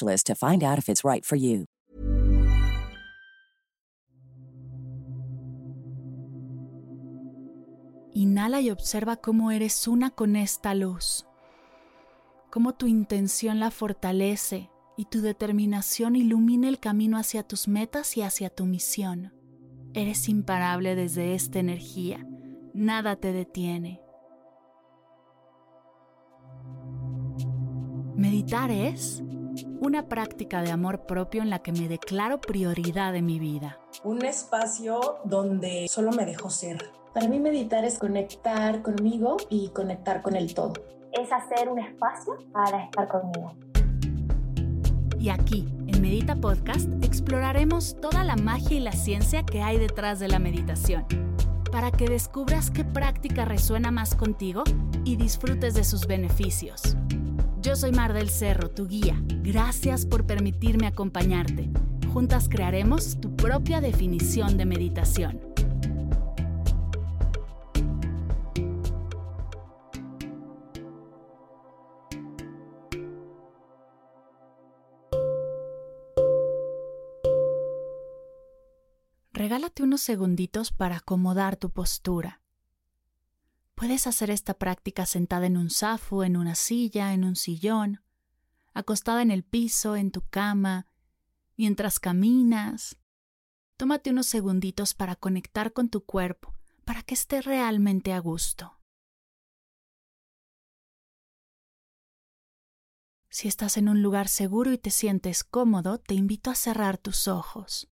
to find out if it's right for you. Inhala y observa cómo eres una con esta luz, cómo tu intención la fortalece y tu determinación ilumina el camino hacia tus metas y hacia tu misión. Eres imparable desde esta energía, nada te detiene. Meditar es una práctica de amor propio en la que me declaro prioridad de mi vida. Un espacio donde solo me dejo ser. Para mí meditar es conectar conmigo y conectar con el todo. Es hacer un espacio para estar conmigo. Y aquí, en Medita Podcast, exploraremos toda la magia y la ciencia que hay detrás de la meditación, para que descubras qué práctica resuena más contigo y disfrutes de sus beneficios. Yo soy Mar del Cerro, tu guía. Gracias por permitirme acompañarte. Juntas crearemos tu propia definición de meditación. Regálate unos segunditos para acomodar tu postura. Puedes hacer esta práctica sentada en un zafu, en una silla, en un sillón, acostada en el piso, en tu cama, mientras caminas. Tómate unos segunditos para conectar con tu cuerpo, para que esté realmente a gusto. Si estás en un lugar seguro y te sientes cómodo, te invito a cerrar tus ojos.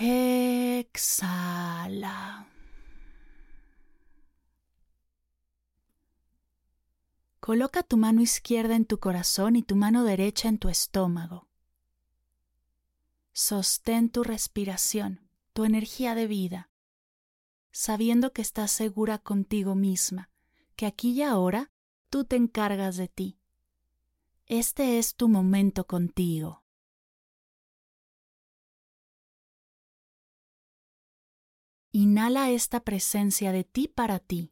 Exhala. Coloca tu mano izquierda en tu corazón y tu mano derecha en tu estómago. Sostén tu respiración, tu energía de vida, sabiendo que estás segura contigo misma, que aquí y ahora tú te encargas de ti. Este es tu momento contigo. Inhala esta presencia de ti para ti.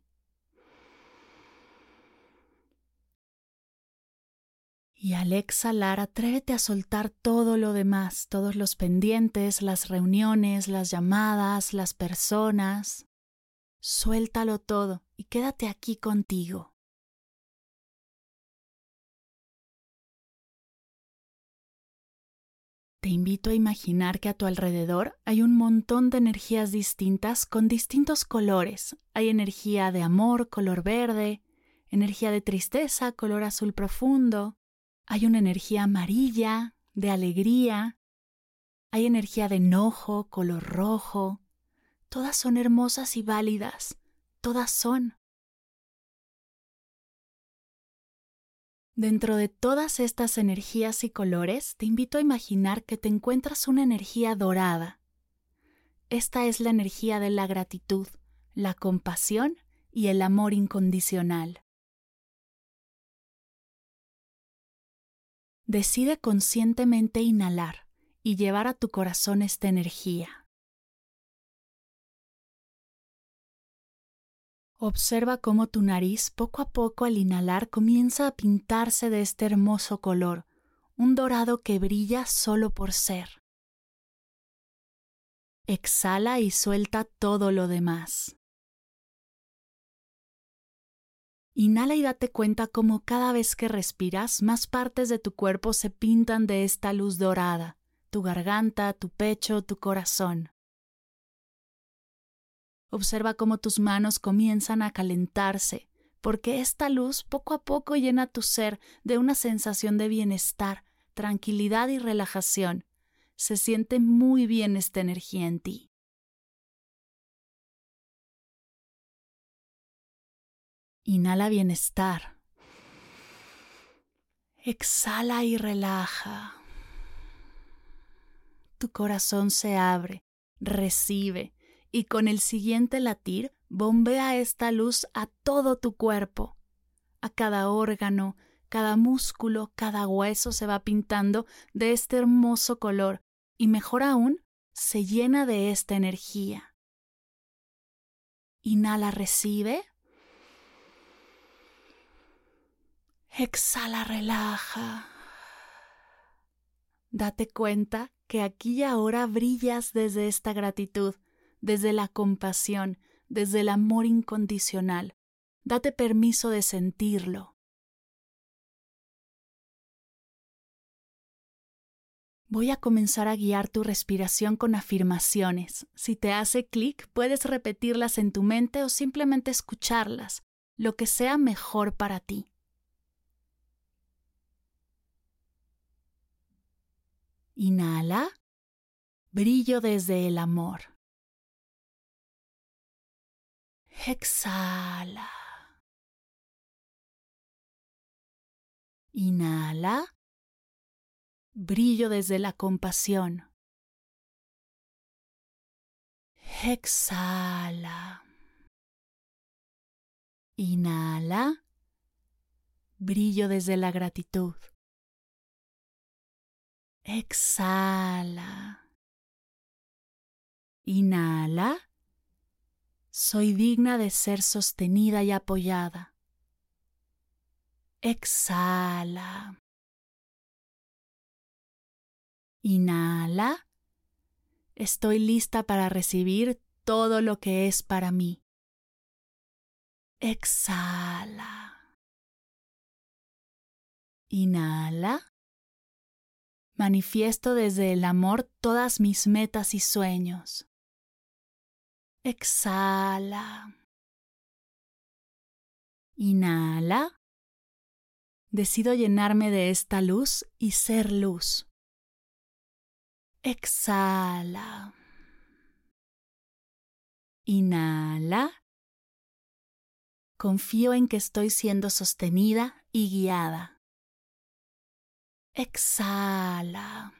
Y al exhalar, atrévete a soltar todo lo demás, todos los pendientes, las reuniones, las llamadas, las personas. Suéltalo todo y quédate aquí contigo. Invito a imaginar que a tu alrededor hay un montón de energías distintas con distintos colores. Hay energía de amor, color verde, energía de tristeza, color azul profundo, hay una energía amarilla, de alegría, hay energía de enojo, color rojo. Todas son hermosas y válidas, todas son. Dentro de todas estas energías y colores, te invito a imaginar que te encuentras una energía dorada. Esta es la energía de la gratitud, la compasión y el amor incondicional. Decide conscientemente inhalar y llevar a tu corazón esta energía. Observa cómo tu nariz poco a poco al inhalar comienza a pintarse de este hermoso color, un dorado que brilla solo por ser. Exhala y suelta todo lo demás. Inhala y date cuenta cómo cada vez que respiras más partes de tu cuerpo se pintan de esta luz dorada, tu garganta, tu pecho, tu corazón. Observa cómo tus manos comienzan a calentarse, porque esta luz poco a poco llena tu ser de una sensación de bienestar, tranquilidad y relajación. Se siente muy bien esta energía en ti. Inhala bienestar. Exhala y relaja. Tu corazón se abre, recibe y con el siguiente latir bombea esta luz a todo tu cuerpo. A cada órgano, cada músculo, cada hueso se va pintando de este hermoso color y mejor aún, se llena de esta energía. Inhala, recibe. Exhala, relaja. Date cuenta que aquí y ahora brillas desde esta gratitud, desde la compasión, desde el amor incondicional. Date permiso de sentirlo. Voy a comenzar a guiar tu respiración con afirmaciones. Si te hace clic, puedes repetirlas en tu mente o simplemente escucharlas, lo que sea mejor para ti. Inhala. Brillo desde el amor. Exhala. Inhala. Brillo desde la compasión. Exhala. Inhala. Brillo desde la gratitud. Exhala. Inhala. Soy digna de ser sostenida y apoyada. Exhala. Inhala. Estoy lista para recibir todo lo que es para mí. Exhala. Inhala manifiesto desde el amor todas mis metas y sueños. Exhala. Inhala. Decido llenarme de esta luz y ser luz. Exhala. Inhala. Confío en que estoy siendo sostenida y guiada. Exhala.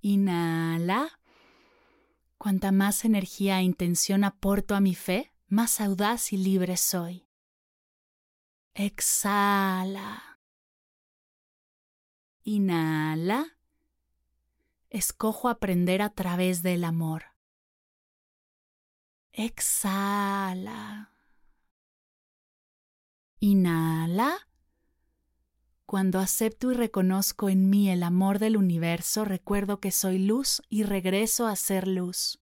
Inhala. Cuanta más energía e intención aporto a mi fe, más audaz y libre soy. Exhala. Inhala. Escojo aprender a través del amor. Exhala. Inhala. Cuando acepto y reconozco en mí el amor del universo, recuerdo que soy luz y regreso a ser luz.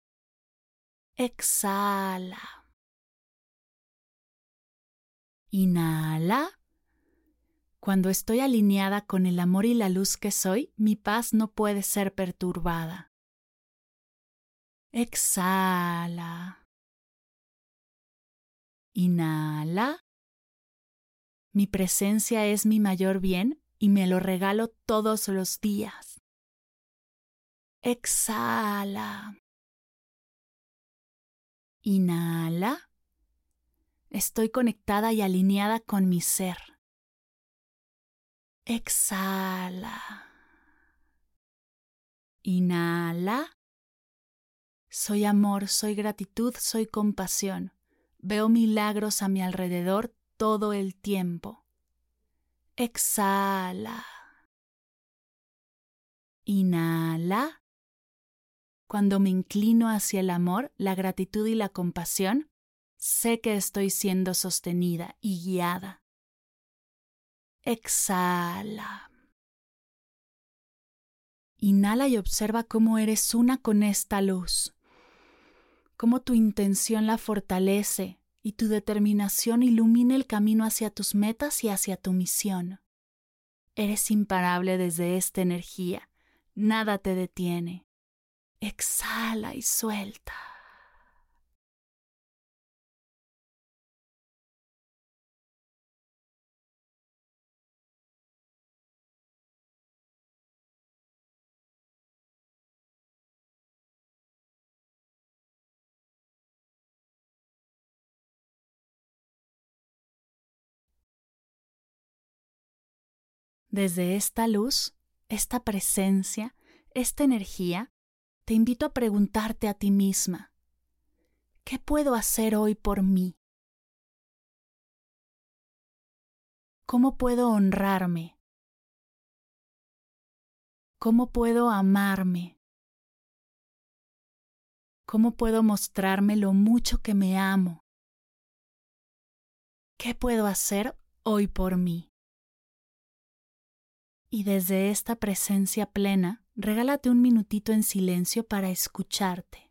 Exhala. Inhala. Cuando estoy alineada con el amor y la luz que soy, mi paz no puede ser perturbada. Exhala. Inhala. Mi presencia es mi mayor bien y me lo regalo todos los días. Exhala. Inhala. Estoy conectada y alineada con mi ser. Exhala. Inhala. Soy amor, soy gratitud, soy compasión. Veo milagros a mi alrededor todo el tiempo. Exhala. Inhala. Cuando me inclino hacia el amor, la gratitud y la compasión, sé que estoy siendo sostenida y guiada. Exhala. Inhala y observa cómo eres una con esta luz, cómo tu intención la fortalece y tu determinación ilumina el camino hacia tus metas y hacia tu misión. Eres imparable desde esta energía, nada te detiene. Exhala y suelta. Desde esta luz, esta presencia, esta energía, te invito a preguntarte a ti misma, ¿qué puedo hacer hoy por mí? ¿Cómo puedo honrarme? ¿Cómo puedo amarme? ¿Cómo puedo mostrarme lo mucho que me amo? ¿Qué puedo hacer hoy por mí? Y desde esta presencia plena, regálate un minutito en silencio para escucharte.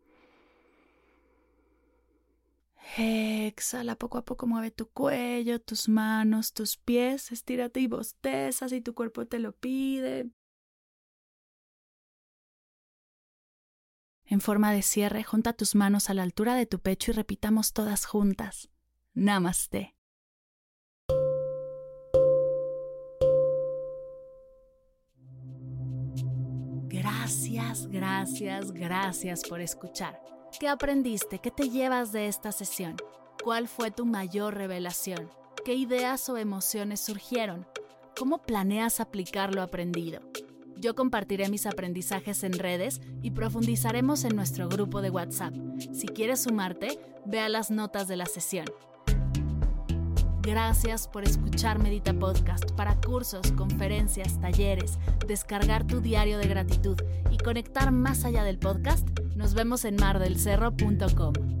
Exhala poco a poco, mueve tu cuello, tus manos, tus pies, estírate y bosteza si tu cuerpo te lo pide. En forma de cierre, junta tus manos a la altura de tu pecho y repitamos todas juntas. Namaste. Gracias, gracias, gracias por escuchar. ¿Qué aprendiste? ¿Qué te llevas de esta sesión? ¿Cuál fue tu mayor revelación? ¿Qué ideas o emociones surgieron? ¿Cómo planeas aplicar lo aprendido? Yo compartiré mis aprendizajes en redes y profundizaremos en nuestro grupo de WhatsApp. Si quieres sumarte, ve a las notas de la sesión. Gracias por escuchar Medita Podcast para cursos, conferencias, talleres, descargar tu diario de gratitud y conectar más allá del podcast. Nos vemos en mardelcerro.com.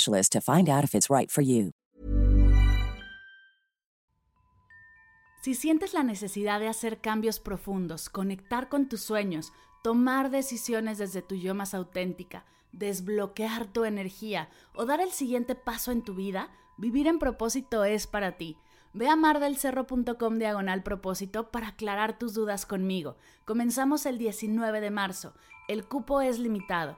to find out if it's right for you. Si sientes la necesidad de hacer cambios profundos, conectar con tus sueños, tomar decisiones desde tu yo más auténtica, desbloquear tu energía o dar el siguiente paso en tu vida, vivir en propósito es para ti. Ve a mardelcerro.com diagonal propósito para aclarar tus dudas conmigo. Comenzamos el 19 de marzo. El cupo es limitado.